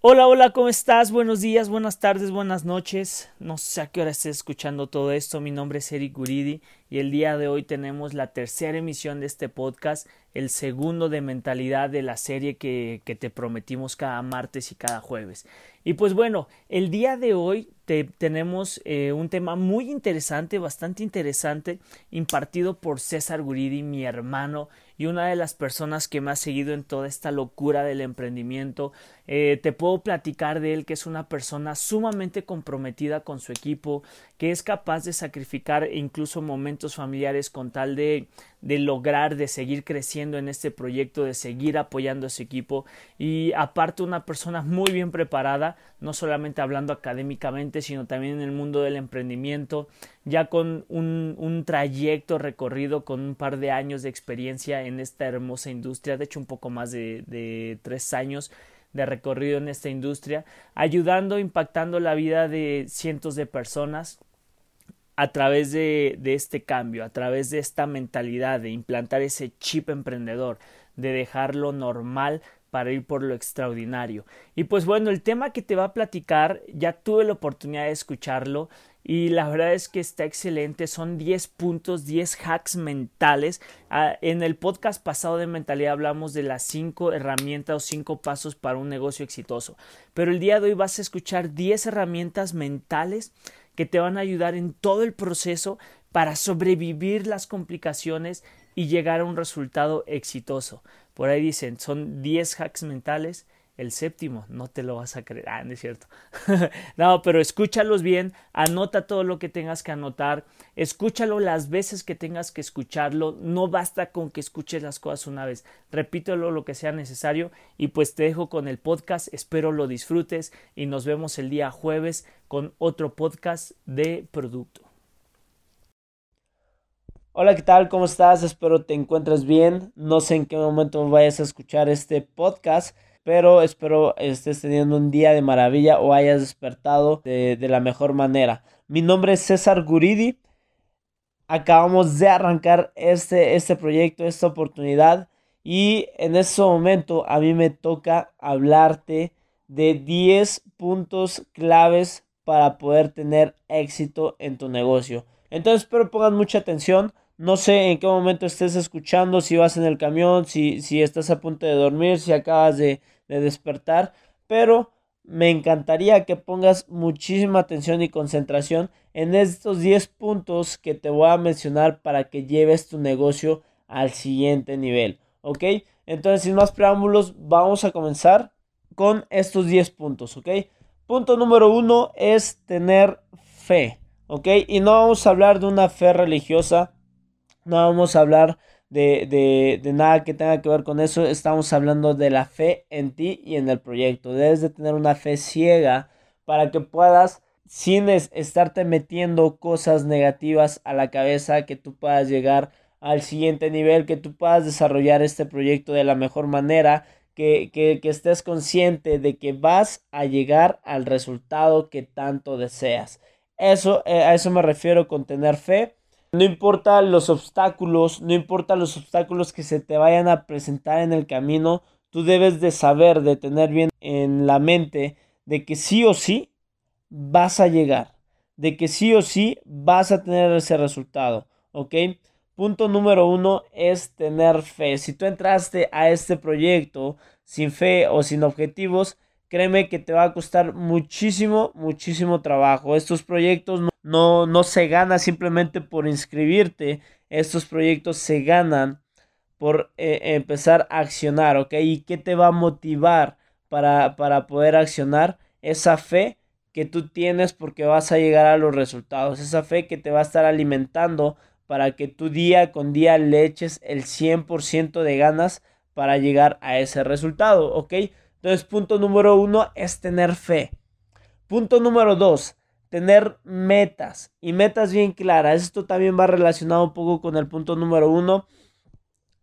Hola, hola, ¿cómo estás? Buenos días, buenas tardes, buenas noches. No sé a qué hora estés escuchando todo esto. Mi nombre es Eric Guridi y el día de hoy tenemos la tercera emisión de este podcast, el segundo de mentalidad de la serie que, que te prometimos cada martes y cada jueves. Y pues bueno, el día de hoy te, tenemos eh, un tema muy interesante, bastante interesante, impartido por César Guridi, mi hermano y una de las personas que me ha seguido en toda esta locura del emprendimiento. Eh, te puedo platicar de él que es una persona sumamente comprometida con su equipo, que es capaz de sacrificar incluso momentos familiares con tal de, de lograr, de seguir creciendo en este proyecto, de seguir apoyando a su equipo. Y aparte una persona muy bien preparada, no solamente hablando académicamente, sino también en el mundo del emprendimiento, ya con un, un trayecto recorrido con un par de años de experiencia en esta hermosa industria, de hecho un poco más de, de tres años de recorrido en esta industria, ayudando, impactando la vida de cientos de personas a través de, de, este cambio, a través de esta mentalidad, de implantar ese chip emprendedor, de dejarlo normal para ir por lo extraordinario. Y pues bueno, el tema que te va a platicar, ya tuve la oportunidad de escucharlo y la verdad es que está excelente, son 10 puntos, 10 hacks mentales. Ah, en el podcast pasado de mentalidad hablamos de las 5 herramientas o 5 pasos para un negocio exitoso, pero el día de hoy vas a escuchar 10 herramientas mentales que te van a ayudar en todo el proceso para sobrevivir las complicaciones y llegar a un resultado exitoso. Por ahí dicen, son 10 hacks mentales. El séptimo, no te lo vas a creer. Ah, no es cierto. no, pero escúchalos bien, anota todo lo que tengas que anotar, escúchalo las veces que tengas que escucharlo. No basta con que escuches las cosas una vez, repítelo lo que sea necesario. Y pues te dejo con el podcast. Espero lo disfrutes y nos vemos el día jueves con otro podcast de producto. Hola, ¿qué tal? ¿Cómo estás? Espero te encuentres bien. No sé en qué momento vayas a escuchar este podcast, pero espero estés teniendo un día de maravilla o hayas despertado de, de la mejor manera. Mi nombre es César Guridi. Acabamos de arrancar este, este proyecto, esta oportunidad. Y en este momento a mí me toca hablarte de 10 puntos claves para poder tener éxito en tu negocio. Entonces espero pongan mucha atención no sé en qué momento estés escuchando, si vas en el camión, si, si estás a punto de dormir, si acabas de, de despertar, pero me encantaría que pongas muchísima atención y concentración en estos 10 puntos que te voy a mencionar para que lleves tu negocio al siguiente nivel. ¿Ok? Entonces, sin más preámbulos, vamos a comenzar con estos 10 puntos. ¿Ok? Punto número uno es tener fe. ¿Ok? Y no vamos a hablar de una fe religiosa no vamos a hablar de, de, de, nada que tenga que ver con eso. Estamos hablando de la fe en ti y en el proyecto. Debes de tener una fe ciega para que puedas, sin estarte metiendo cosas negativas a la cabeza, que tú puedas llegar al siguiente nivel, que tú puedas desarrollar este proyecto de la mejor manera. Que, que, que estés consciente de que vas a llegar al resultado que tanto deseas. Eso, eh, a eso me refiero con tener fe no importa los obstáculos, no importa los obstáculos que se te vayan a presentar en el camino, tú debes de saber, de tener bien en la mente de que sí o sí vas a llegar, de que sí o sí vas a tener ese resultado, ¿ok? Punto número uno es tener fe. Si tú entraste a este proyecto sin fe o sin objetivos, créeme que te va a costar muchísimo, muchísimo trabajo. Estos proyectos no no, no se gana simplemente por inscribirte. Estos proyectos se ganan por eh, empezar a accionar, ¿ok? ¿Y qué te va a motivar para, para poder accionar? Esa fe que tú tienes porque vas a llegar a los resultados. Esa fe que te va a estar alimentando para que tú día con día le eches el 100% de ganas para llegar a ese resultado, ¿ok? Entonces, punto número uno es tener fe. Punto número dos, tener metas y metas bien claras. Esto también va relacionado un poco con el punto número uno,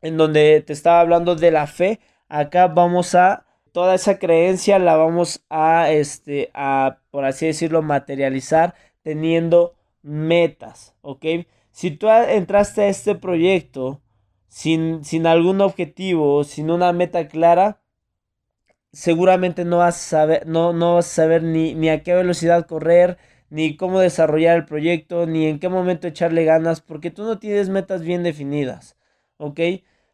en donde te estaba hablando de la fe. Acá vamos a toda esa creencia la vamos a este a por así decirlo materializar teniendo metas, ¿ok? Si tú entraste a este proyecto sin, sin algún objetivo, sin una meta clara, seguramente no vas a saber, no, no vas a saber ni, ni a qué velocidad correr, ni cómo desarrollar el proyecto, ni en qué momento echarle ganas, porque tú no tienes metas bien definidas, ¿ok?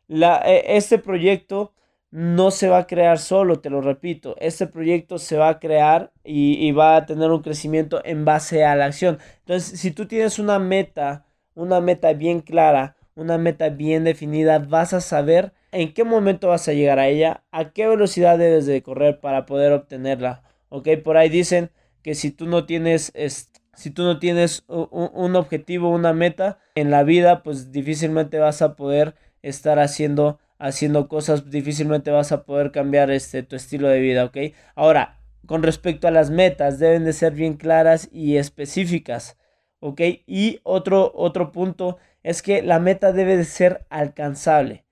La, e, este proyecto no se va a crear solo, te lo repito, este proyecto se va a crear y, y va a tener un crecimiento en base a la acción. Entonces, si tú tienes una meta, una meta bien clara, una meta bien definida, vas a saber en qué momento vas a llegar a ella, a qué velocidad debes de correr para poder obtenerla. Ok, por ahí dicen que si tú no tienes, si tú no tienes un, objetivo, una meta en la vida, pues difícilmente vas a poder estar haciendo, haciendo cosas, difícilmente vas a poder cambiar este, tu estilo de vida, ¿ok? Ahora, con respecto a las metas, deben de ser bien claras y específicas, ¿ok? Y otro, otro punto es que la meta debe de ser alcanzable.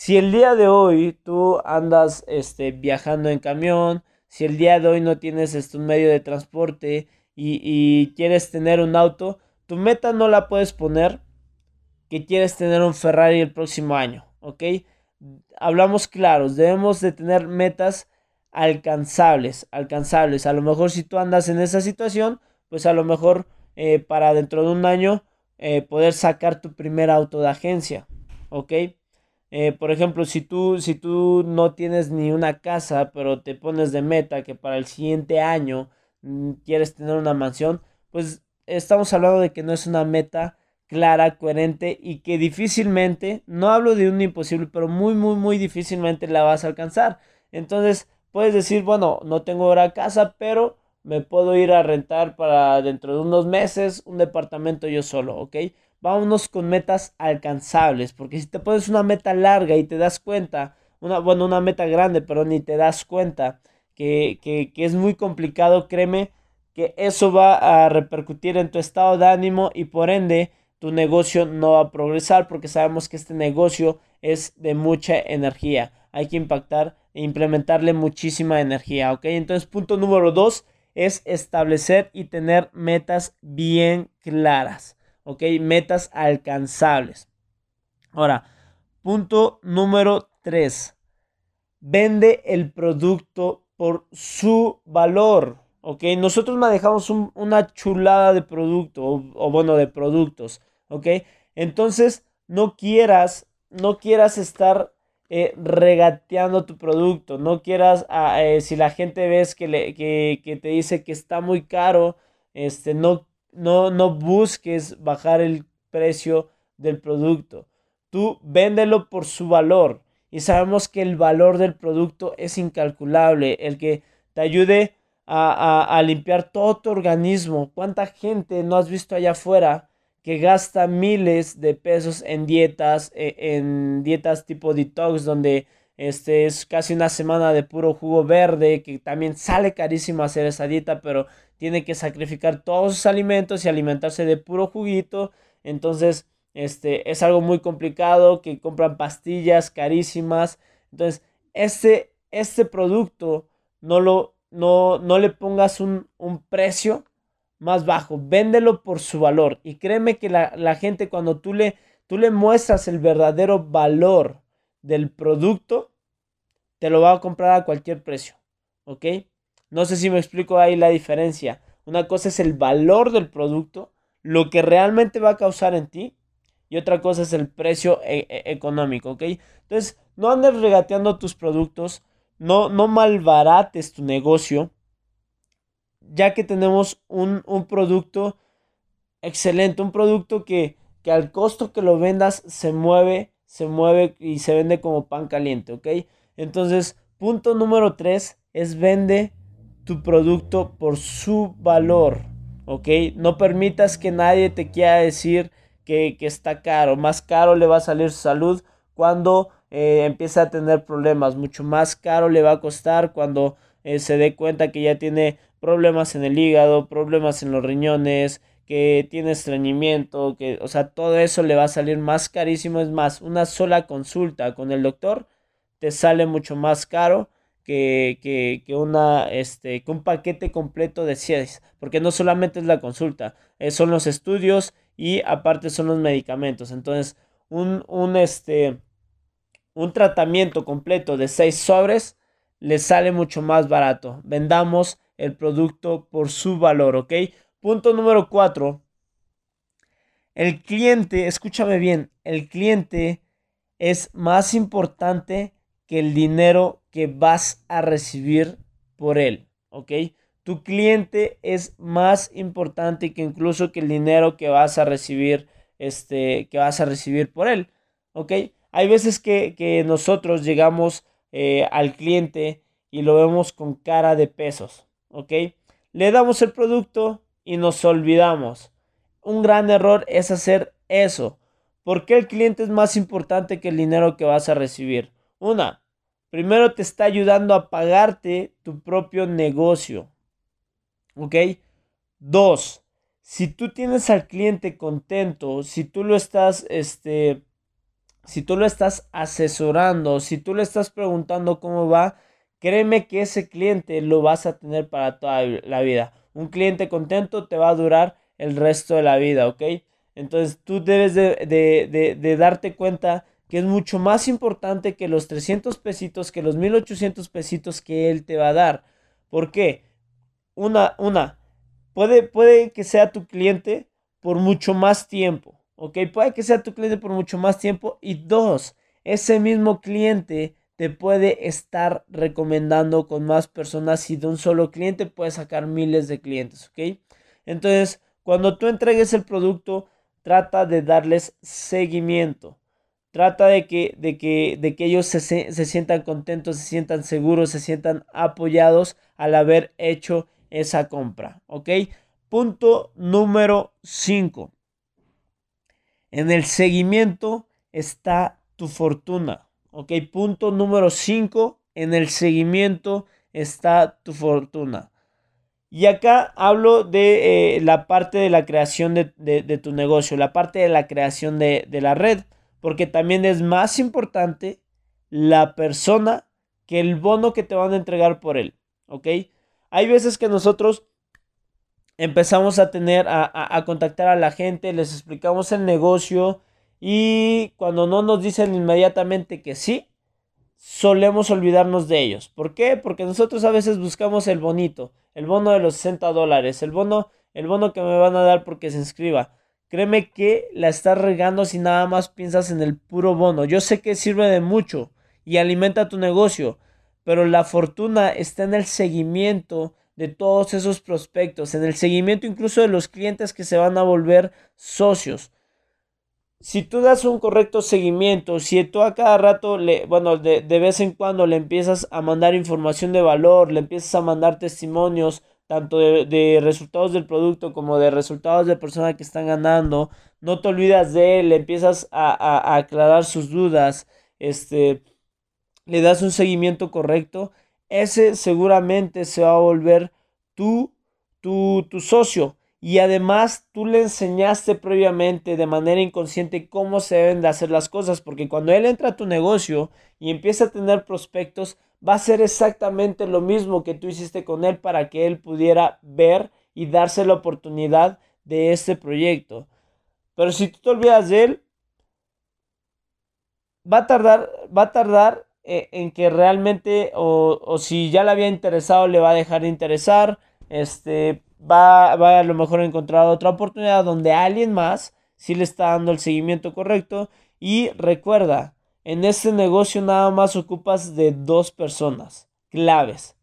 Si el día de hoy tú andas este, viajando en camión, si el día de hoy no tienes este, un medio de transporte y, quieres tener un auto, tu meta no la puedes poner que quieres tener un Ferrari el próximo año, ¿ok? Hablamos claros, debemos de tener metas alcanzables, alcanzables. A lo mejor si tú andas en esa situación, pues a lo mejor eh, para dentro de un año eh, poder sacar tu primer auto de agencia, ¿ok? Eh, por ejemplo, si tú, si tú no tienes ni una casa, pero te pones de meta que para el siguiente año mm, quieres tener una mansión, pues estamos hablando de que no es una meta clara, coherente y que difícilmente, no hablo de un imposible, pero muy, muy, muy difícilmente la vas a alcanzar. Entonces, puedes decir, bueno, no tengo ahora casa, pero me puedo ir a rentar para dentro de unos meses un departamento yo solo, ¿ok? Vámonos con metas alcanzables, porque si te pones una meta larga y te das cuenta, una, bueno, una meta grande, pero ni te das cuenta que, que, que es muy complicado, créeme que eso va a repercutir en tu estado de ánimo y por ende tu negocio no va a progresar porque sabemos que este negocio es de mucha energía. Hay que impactar e implementarle muchísima energía, ¿ok? Entonces, punto número dos es establecer y tener metas bien claras. ¿Ok? Metas alcanzables. Ahora, punto número 3. Vende el producto por su valor. ¿Ok? Nosotros manejamos una chulada de producto o, bueno, de productos. ¿Ok? Entonces, no quieras, no quieras estar eh, regateando tu producto. No quieras, ah, eh, si la gente ves que, le, que, que, te dice que está muy caro, este, no no, no busques bajar el precio del producto. Tú véndelo por su valor. Y sabemos que el valor del producto es incalculable. El que te ayude a, limpiar todo tu organismo. ¿Cuánta gente no has visto allá afuera que gasta miles de pesos en dietas, e, en dietas tipo detox, donde este es casi una semana de puro jugo verde, que también sale carísimo hacer esa dieta, pero tiene que sacrificar todos sus alimentos y alimentarse de puro juguito. Entonces, este es algo muy complicado, que compran pastillas carísimas. Entonces, este, este producto no, lo, no, no le pongas un, un, precio más bajo, véndelo por su valor. Y créeme que la, la gente cuando tú le, tú le muestras el verdadero valor del producto, te lo va a comprar a cualquier precio. ¿Ok? No sé si me explico ahí la diferencia. Una cosa es el valor del producto, lo que realmente va a causar en ti, y otra cosa es el precio e, e, económico, ¿ok? Entonces, no andes regateando tus productos, no, no malbarates tu negocio, ya que tenemos un, producto excelente, un producto que, que al costo que lo vendas se mueve, se mueve y se vende como pan caliente, ¿ok? Entonces, punto número 3 es vende tu producto por su valor, ¿ok? No permitas que nadie te quiera decir que, está caro. Más caro le va a salir su salud cuando eh, empieza a tener problemas. Mucho más caro le va a costar cuando eh, se dé cuenta que ya tiene problemas en el hígado, problemas en los riñones, que tiene estreñimiento, que, o sea, todo eso le va a salir más carísimo. Es más, una sola consulta con el doctor te sale mucho más caro que, una, este, que un paquete completo de CIES, porque no solamente es la consulta, eh, son los estudios y aparte son los medicamentos. Entonces, un, un, este, un tratamiento completo de seis sobres le sale mucho más barato. Vendamos el producto por su valor, ¿ok? Punto número cuatro. El cliente, escúchame bien, el cliente es más importante que el dinero que vas a recibir por él, ¿ok? Tu cliente es más importante que incluso que el dinero que vas a recibir, este, que vas a recibir por él, ¿ok? Hay veces que, nosotros llegamos eh, al cliente y lo vemos con cara de pesos, ¿ok? Le damos el producto y nos olvidamos. Un gran error es hacer eso. ¿Por qué el cliente es más importante que el dinero que vas a recibir? Una, primero te está ayudando a pagarte tu propio negocio. ¿Ok? Dos, si tú tienes al cliente contento, si tú lo estás, este, si tú lo estás asesorando, si tú le estás preguntando cómo va, créeme que ese cliente lo vas a tener para toda la vida. Un cliente contento te va a durar el resto de la vida, ¿ok? Entonces tú debes de, darte cuenta que es mucho más importante que los 300 pesitos, que los 1800 pesitos que él te va a dar. ¿Por qué? Una, una, puede, puede que sea tu cliente por mucho más tiempo, ¿ok? Puede que sea tu cliente por mucho más tiempo. Y dos, ese mismo cliente te puede estar recomendando con más personas y de un solo cliente puedes sacar miles de clientes, ¿ok? Entonces, cuando tú entregues el producto, trata de darles seguimiento. Trata de que, de que, de que ellos se, se sientan contentos, se sientan seguros, se sientan apoyados al haber hecho esa compra. ¿Ok? Punto número 5. En el seguimiento está tu fortuna. ¿Ok? Punto número 5. En el seguimiento está tu fortuna. Y acá hablo de eh, la parte de la creación de, tu negocio, la parte de la creación de, la red, porque también es más importante la persona que el bono que te van a entregar por él, ¿ok? Hay veces que nosotros empezamos a tener, a contactar a la gente, les explicamos el negocio y cuando no nos dicen inmediatamente que sí, solemos olvidarnos de ellos. ¿Por qué? Porque nosotros a veces buscamos el bonito, el bono de los 60 dólares, el bono, el bono que me van a dar porque se inscriba. Créeme que la estás regando si nada más piensas en el puro bono. Yo sé que sirve de mucho y alimenta tu negocio, pero la fortuna está en el seguimiento de todos esos prospectos, en el seguimiento incluso de los clientes que se van a volver socios si tú das un correcto seguimiento, si tú a cada rato, le, bueno, de, vez en cuando le empiezas a mandar información de valor, le empiezas a mandar testimonios, tanto de, resultados del producto como de resultados de personas que están ganando, no te olvidas de él, empiezas a, aclarar sus dudas, este, le das un seguimiento correcto, ese seguramente se va a volver tu, tu, tu socio. Y además tú le enseñaste previamente de manera inconsciente cómo se deben de hacer las cosas, porque cuando él entra a tu negocio y empieza a tener prospectos, va a ser exactamente lo mismo que tú hiciste con él para que él pudiera ver y darse la oportunidad de este proyecto. Pero si tú te olvidas de él, va a tardar, va a tardar eh, en que realmente, o, o si ya le había interesado, le va a dejar de interesar. Este, va, a lo mejor encontrar otra oportunidad donde alguien más sí le está dando el seguimiento correcto. Y recuerda, en este negocio nada más ocupas de dos personas claves.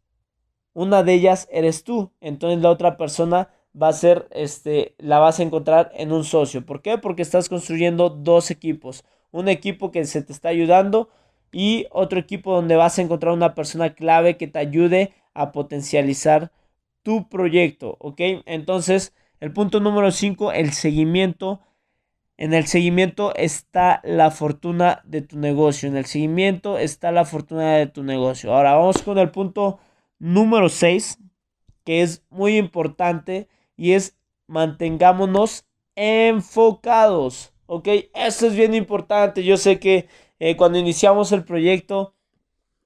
Una de ellas eres tú, entonces la otra persona va a ser, este, la vas a encontrar en un socio. ¿Por qué? Porque estás construyendo dos equipos. Un equipo que se te está ayudando y otro equipo donde vas a encontrar una persona clave que te ayude a potencializar tu proyecto, ¿ok? Entonces, el punto número 5, el seguimiento. En el seguimiento está la fortuna de tu negocio. En el seguimiento está la fortuna de tu negocio. Ahora vamos con el punto número 6, que es muy importante y es mantengámonos enfocados. ¿Ok? Esto es bien importante. Yo sé que eh, cuando iniciamos el proyecto,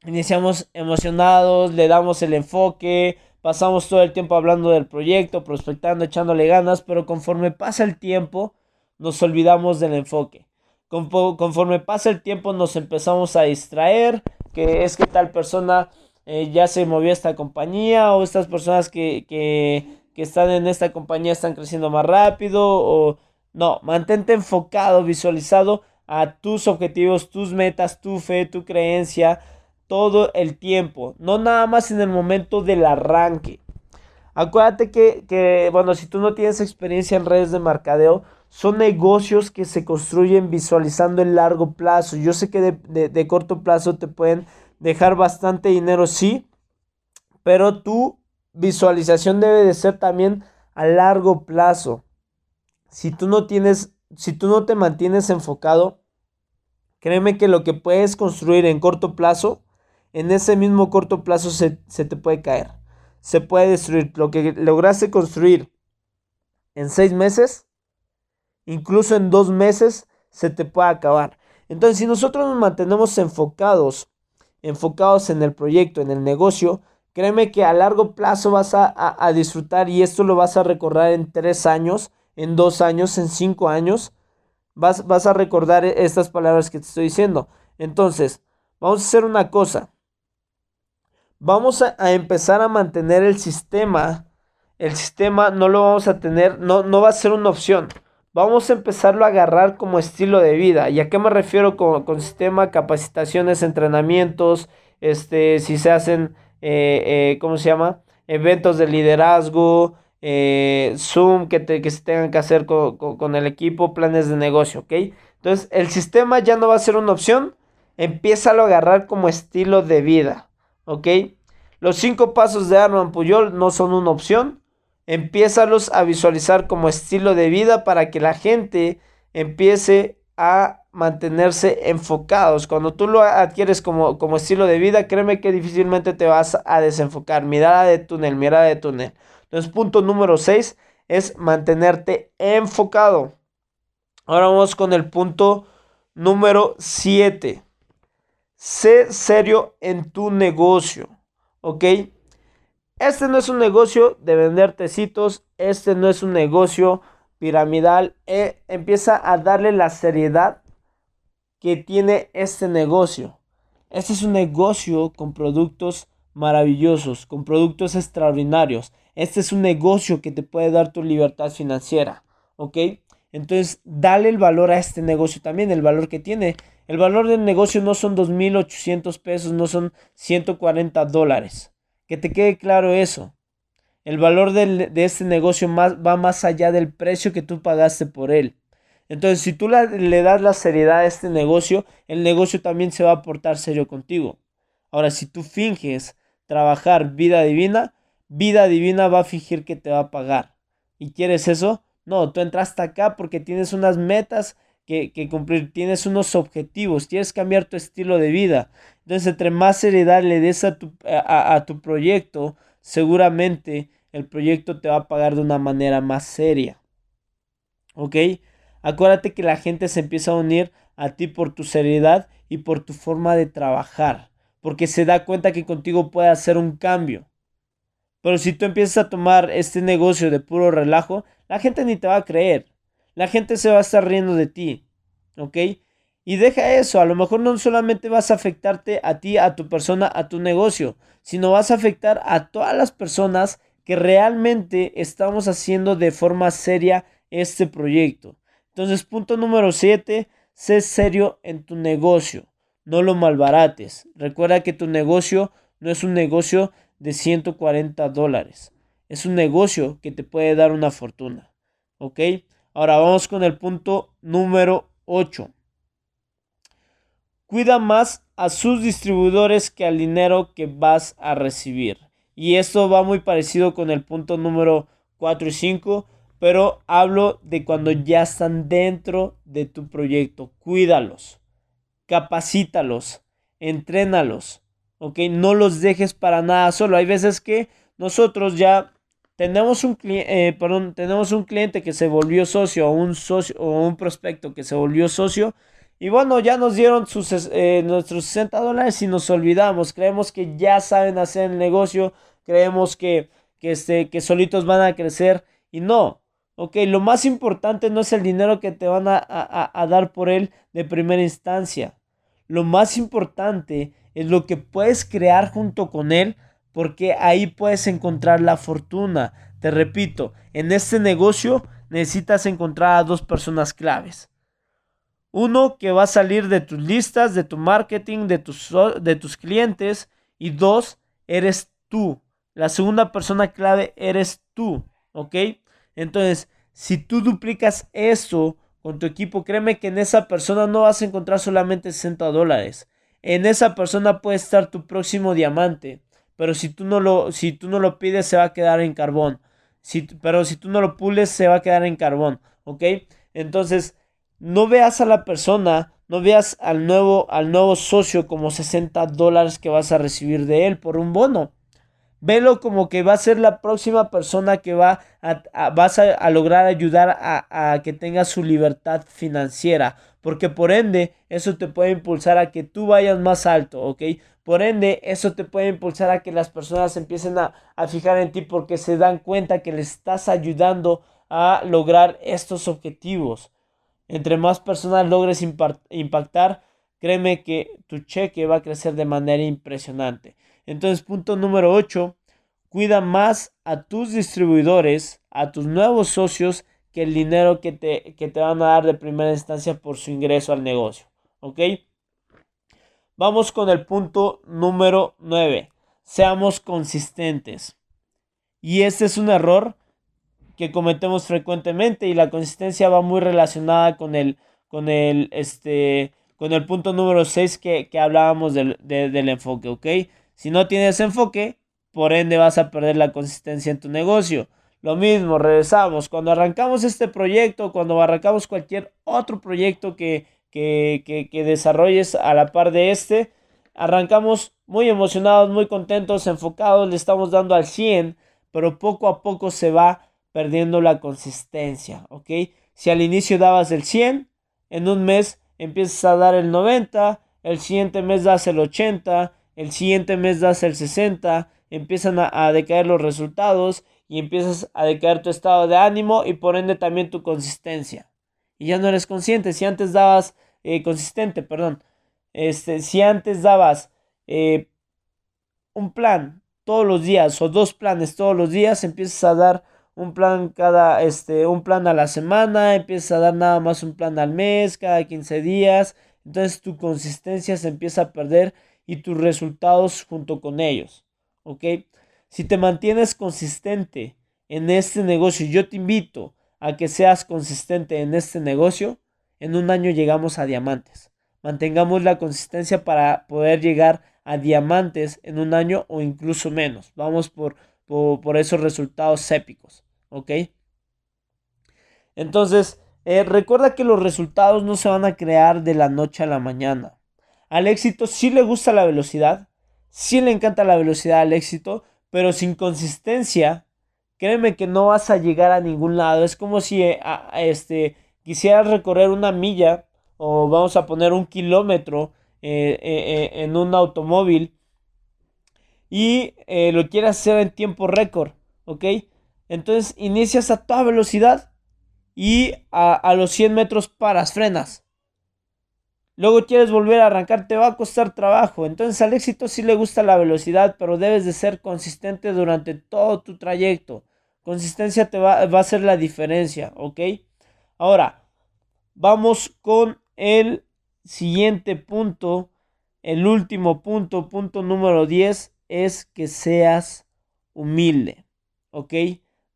iniciamos emocionados, le damos el enfoque, pasamos todo el tiempo hablando del proyecto, prospectando, echándole ganas, pero conforme pasa el tiempo, nos olvidamos del enfoque. Conforme pasa el tiempo, nos empezamos a distraer, que es que tal persona eh, ya se movió esta compañía o estas personas que, que, que están en esta compañía están creciendo más rápido o no, mantente enfocado, visualizado a tus objetivos, tus metas, tu fe, tu creencia, todo el tiempo, no nada más en el momento del arranque. Acuérdate que, bueno, si tú no tienes experiencia en redes de mercadeo, son negocios que se construyen visualizando el largo plazo. Yo sé que de, corto plazo te pueden dejar bastante dinero, sí, pero tu visualización debe de ser también a largo plazo. Si tú no tienes, si tú no te mantienes enfocado, créeme que lo que puedes construir en corto plazo, en ese mismo corto plazo se, se te puede caer se puede destruir. Lo que lograste construir en seis meses, incluso en dos meses, se te puede acabar. Entonces, si nosotros nos mantenemos enfocados, enfocados en el proyecto, en el negocio, créeme que a largo plazo vas a, disfrutar y esto lo vas a recordar en tres años, en dos años, en cinco años. Vas, vas a recordar estas palabras que te estoy diciendo. Entonces, vamos a hacer una cosa vamos a, empezar a mantener el sistema. El sistema no lo vamos a tener, no, no va a ser una opción. Vamos a empezarlo a agarrar como estilo de vida. ¿Y a qué me refiero con, con sistema? Capacitaciones, entrenamientos, este, si se hacen, eh, eh, ¿cómo se llama? Eventos de liderazgo, eh, Zoom que, que se tengan que hacer con, con, el equipo, planes de negocio, ¿ok? Entonces, el sistema ya no va a ser una opción. Empieza a agarrar como estilo de vida. ¿Ok? Los cinco pasos de Arman Puyol no son una opción. Empiézalos a visualizar como estilo de vida para que la gente empiece a mantenerse enfocados. Cuando tú lo adquieres como, como estilo de vida, créeme que difícilmente te vas a desenfocar. Mirada de túnel, mirada de túnel. Entonces, punto número 6 es mantenerte enfocado. Ahora vamos con el punto número 7. Sé serio en tu negocio, ¿ok? Este no es un negocio de vender tecitos, este no es un negocio piramidal. Eh, empieza a darle la seriedad que tiene este negocio. Este es un negocio con productos maravillosos, con productos extraordinarios. Este es un negocio que te puede dar tu libertad financiera, ¿ok? Entonces, dale el valor a este negocio también, el valor que tiene. El valor del negocio no son 2.800 pesos, no son 140 dólares. Que te quede claro eso. El valor de este negocio más, va más allá del precio que tú pagaste por él. Entonces, si tú le das la seriedad a este negocio, el negocio también se va a portar serio contigo. Ahora, si tú finges trabajar vida divina, vida divina va a fingir que te va a pagar. ¿Y quieres eso? No, tú entraste acá porque tienes unas metas que, cumplir, tienes unos objetivos, quieres cambiar tu estilo de vida. Entonces, entre más seriedad le des a tu, a, tu proyecto, seguramente el proyecto te va a pagar de una manera más seria. ¿Ok? Acuérdate que la gente se empieza a unir a ti por tu seriedad y por tu forma de trabajar, porque se da cuenta que contigo puede hacer un cambio. Pero si tú empiezas a tomar este negocio de puro relajo, la gente ni te va a creer. La gente se va a estar riendo de ti. ¿Ok? Y deja eso, a lo mejor no solamente vas a afectarte a ti, a tu persona, a tu negocio, sino vas a afectar a todas las personas que realmente estamos haciendo de forma seria este proyecto. Entonces, punto número 7, sé serio en tu negocio, no lo malbarates. Recuerda que tu negocio no es un negocio de 140 dólares, es un negocio que te puede dar una fortuna. ¿Ok? Ahora vamos con el punto número 8. Cuida más a sus distribuidores que al dinero que vas a recibir. Y esto va muy parecido con el punto número 4 y 5, pero hablo de cuando ya están dentro de tu proyecto. Cuídalos, capacítalos, entrénalos, ¿ok? No los dejes para nada solo. Hay veces que nosotros ya tenemos un, eh, tenemos un cliente que se volvió socio o un socio o un prospecto que se volvió socio y bueno, ya nos dieron sus, eh, nuestros 60 dólares y nos olvidamos. Creemos que ya saben hacer el negocio, creemos que, que, este, que solitos van a crecer y no. Ok, lo más importante no es el dinero que te van a, a dar por él de primera instancia. Lo más importante es lo que puedes crear junto con él, porque ahí puedes encontrar la fortuna. Te repito, en este negocio necesitas encontrar a dos personas claves. Uno que va a salir de tus listas, de tu marketing, de tus, de tus clientes. Y dos, eres tú. La segunda persona clave eres tú. ¿Ok? Entonces, si tú duplicas eso con tu equipo, créeme que en esa persona no vas a encontrar solamente 60 dólares. En esa persona puede estar tu próximo diamante. Pero si tú no lo, si tú no lo pides, se va a quedar en carbón. Si, pero si tú no lo pules, se va a quedar en carbón. ¿Ok? Entonces, no veas a la persona, no veas al nuevo, al nuevo socio como 60 dólares que vas a recibir de él por un bono. Velo como que va a ser la próxima persona que va a, vas a, lograr ayudar a, a, que tenga su libertad financiera. Porque por ende, eso te puede impulsar a que tú vayas más alto, ¿ok? Por ende, eso te puede impulsar a que las personas empiecen a, a fijar en ti porque se dan cuenta que le estás ayudando a lograr estos objetivos. Entre más personas logres impactar, créeme que tu cheque va a crecer de manera impresionante. Entonces, punto número 8, cuida más a tus distribuidores, a tus nuevos socios, que el dinero que te, que te van a dar de primera instancia por su ingreso al negocio. ¿Ok? Vamos con el punto número 9. Seamos consistentes. Y este es un error que cometemos frecuentemente y la consistencia va muy relacionada con el, con el, este, con el punto número 6 que, hablábamos del, del enfoque, ¿ok? Si no tienes enfoque, por ende vas a perder la consistencia en tu negocio. Lo mismo, regresamos. Cuando arrancamos este proyecto, cuando arrancamos cualquier otro proyecto que, que, que, desarrolles a la par de este, arrancamos muy emocionados, muy contentos, enfocados, le estamos dando al 100, pero poco a poco se va perdiendo la consistencia, ¿ok? Si al inicio dabas el 100, en un mes empiezas a dar el 90, el siguiente mes das el 80, el siguiente mes das el 60, empiezan a, decaer los resultados y empiezas a decaer tu estado de ánimo y por ende también tu consistencia. Y ya no eres consciente, si antes dabas, eh, consistente, perdón, este, si antes dabas eh, un plan todos los días o dos planes todos los días, empiezas a dar un plan cada, este, un plan a la semana, empiezas a dar nada más un plan al mes, cada 15 días, entonces tu consistencia se empieza a perder y tus resultados junto con ellos. ¿Ok? Si te mantienes consistente en este negocio, yo te invito a que seas consistente en este negocio, en un año llegamos a diamantes. Mantengamos la consistencia para poder llegar a diamantes en un año o incluso menos. Vamos por, por, esos resultados épicos. Entonces, eh, recuerda que los resultados no se van a crear de la noche a la mañana. Al éxito sí le gusta la velocidad, sí le encanta la velocidad al éxito, pero sin consistencia, créeme que no vas a llegar a ningún lado. Es como si eh, este, quisieras recorrer una milla o vamos a poner un kilómetro eh, eh, en un automóvil y lo quieras hacer en tiempo récord, ¿ok? Entonces inicias a toda velocidad y a, a los 100 metros paras, frenas. Luego quieres volver a arrancar, te va a costar trabajo. Entonces al éxito sí le gusta la velocidad, pero debes de ser consistente durante todo tu trayecto. Consistencia te va, va a hacer la diferencia, ¿ok? Ahora, vamos con el siguiente punto. El último punto, punto número 10, es que seas humilde, ¿ok?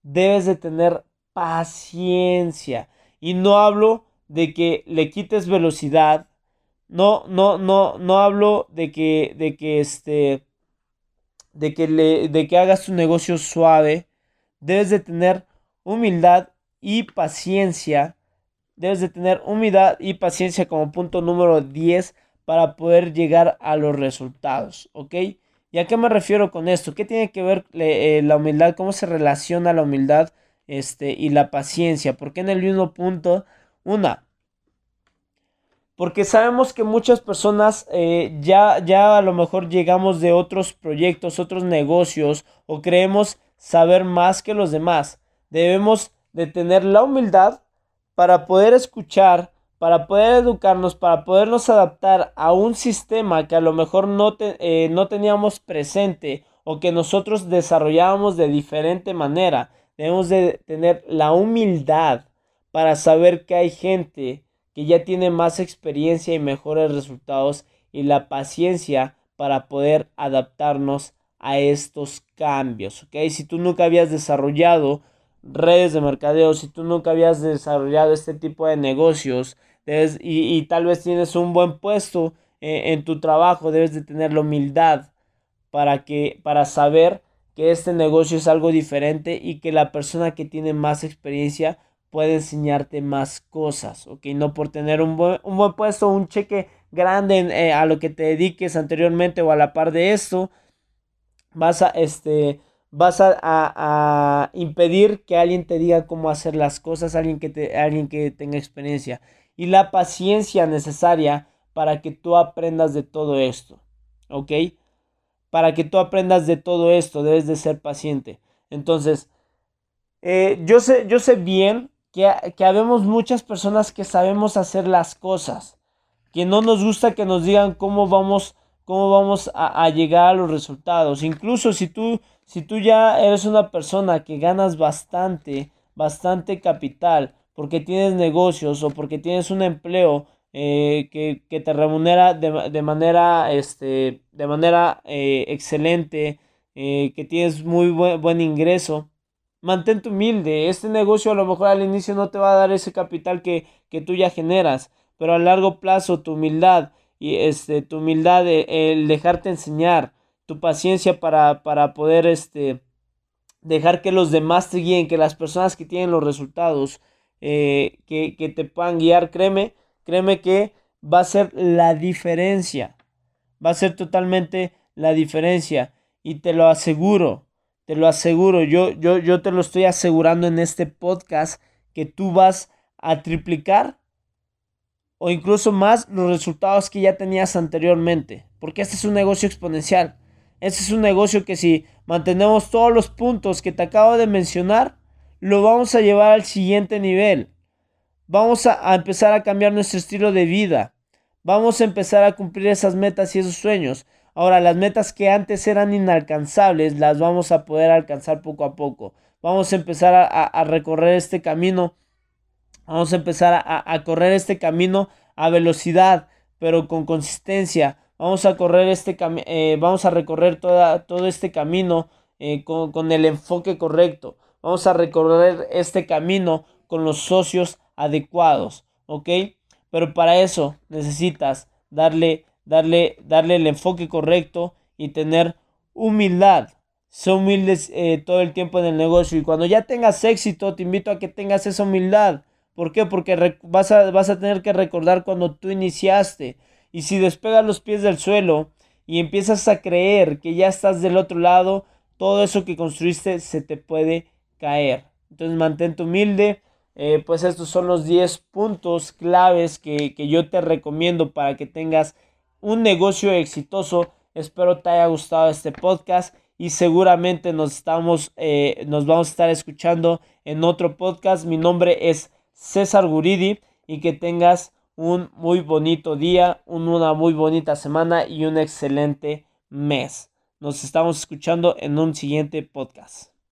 Debes de tener paciencia. Y no hablo de que le quites velocidad, no, no, no, no hablo de que, de que este, de que le, de que hagas tu negocio suave. Debes de tener humildad y paciencia. Debes de tener humildad y paciencia como punto número 10 para poder llegar a los resultados, ¿ok? ¿Y a qué me refiero con esto? ¿Qué tiene que ver eh, la humildad? ¿Cómo se relaciona la humildad este, y la paciencia? Porque en el mismo punto, una, porque sabemos que muchas personas eh, ya, ya a lo mejor llegamos de otros proyectos, otros negocios o creemos saber más que los demás. Debemos de tener la humildad para poder escuchar, para poder educarnos, para podernos adaptar a un sistema que a lo mejor no, eh, no teníamos presente o que nosotros desarrollábamos de diferente manera. Debemos de tener la humildad para saber que hay gente que ya tiene más experiencia y mejores resultados y la paciencia para poder adaptarnos a estos cambios, ¿ok? Si tú nunca habías desarrollado redes de mercadeo, si tú nunca habías desarrollado este tipo de negocios y, tal vez tienes un buen puesto eh, en tu trabajo, debes de tener la humildad para, que, para saber que este negocio es algo diferente y que la persona que tiene más experiencia puede enseñarte más cosas, ¿ok? No por tener un buen, un buen puesto, un cheque grande eh, a lo que te dediques anteriormente o a la par de esto, vas a, este, vas a, impedir que alguien te diga cómo hacer las cosas, alguien que, te, alguien que tenga experiencia. Y la paciencia necesaria para que tú aprendas de todo esto, ¿ok? Para que tú aprendas de todo esto, debes de ser paciente. Entonces, eh, yo, sé, yo sé bien que, que habemos muchas personas que sabemos hacer las cosas, que no nos gusta que nos digan cómo vamos, cómo vamos a, llegar a los resultados. Incluso si tú, si tú ya eres una persona que ganas bastante, bastante capital, porque tienes negocios o porque tienes un empleo eh, que, te remunera de, manera, este, de manera eh, excelente, eh, que tienes muy buen, buen ingreso, mantente humilde. Este negocio a lo mejor al inicio no te va a dar ese capital que, que tú ya generas, pero a largo plazo tu humildad y este, tu humildad, eh, el dejarte enseñar, tu paciencia para, para poder este, dejar que los demás te guíen, que las personas que tienen los resultados, eh, que, que te puedan guiar, créeme, créeme que va a ser la diferencia, va a ser totalmente la diferencia y te lo aseguro. Te lo aseguro, yo, yo, yo te lo estoy asegurando en este podcast que tú vas a triplicar o incluso más los resultados que ya tenías anteriormente. Porque este es un negocio exponencial. Este es un negocio que si mantenemos todos los puntos que te acabo de mencionar, lo vamos a llevar al siguiente nivel. Vamos a, a empezar a cambiar nuestro estilo de vida. Vamos a empezar a cumplir esas metas y esos sueños. Ahora, las metas que antes eran inalcanzables las vamos a poder alcanzar poco a poco. Vamos a empezar a, recorrer este camino. Vamos a empezar a, correr este camino a velocidad, pero con consistencia. Vamos a correr este eh, vamos a recorrer toda, todo este camino eh, con, con el enfoque correcto. Vamos a recorrer este camino con los socios adecuados, ¿ok? Pero para eso necesitas darle darle, darle el enfoque correcto y tener humildad. Sé humildes eh, todo el tiempo en el negocio y cuando ya tengas éxito te invito a que tengas esa humildad. ¿Por qué? Porque vas a, vas a tener que recordar cuando tú iniciaste y si despegas los pies del suelo y empiezas a creer que ya estás del otro lado, todo eso que construiste se te puede caer. Entonces mantente humilde. Eh, pues estos son los 10 puntos claves que, que yo te recomiendo para que tengas un negocio exitoso. Espero te haya gustado este podcast y seguramente nos estamos, eh, nos vamos a estar escuchando en otro podcast. Mi nombre es César Guridi y que tengas un muy bonito día, una muy bonita semana y un excelente mes. Nos estamos escuchando en un siguiente podcast.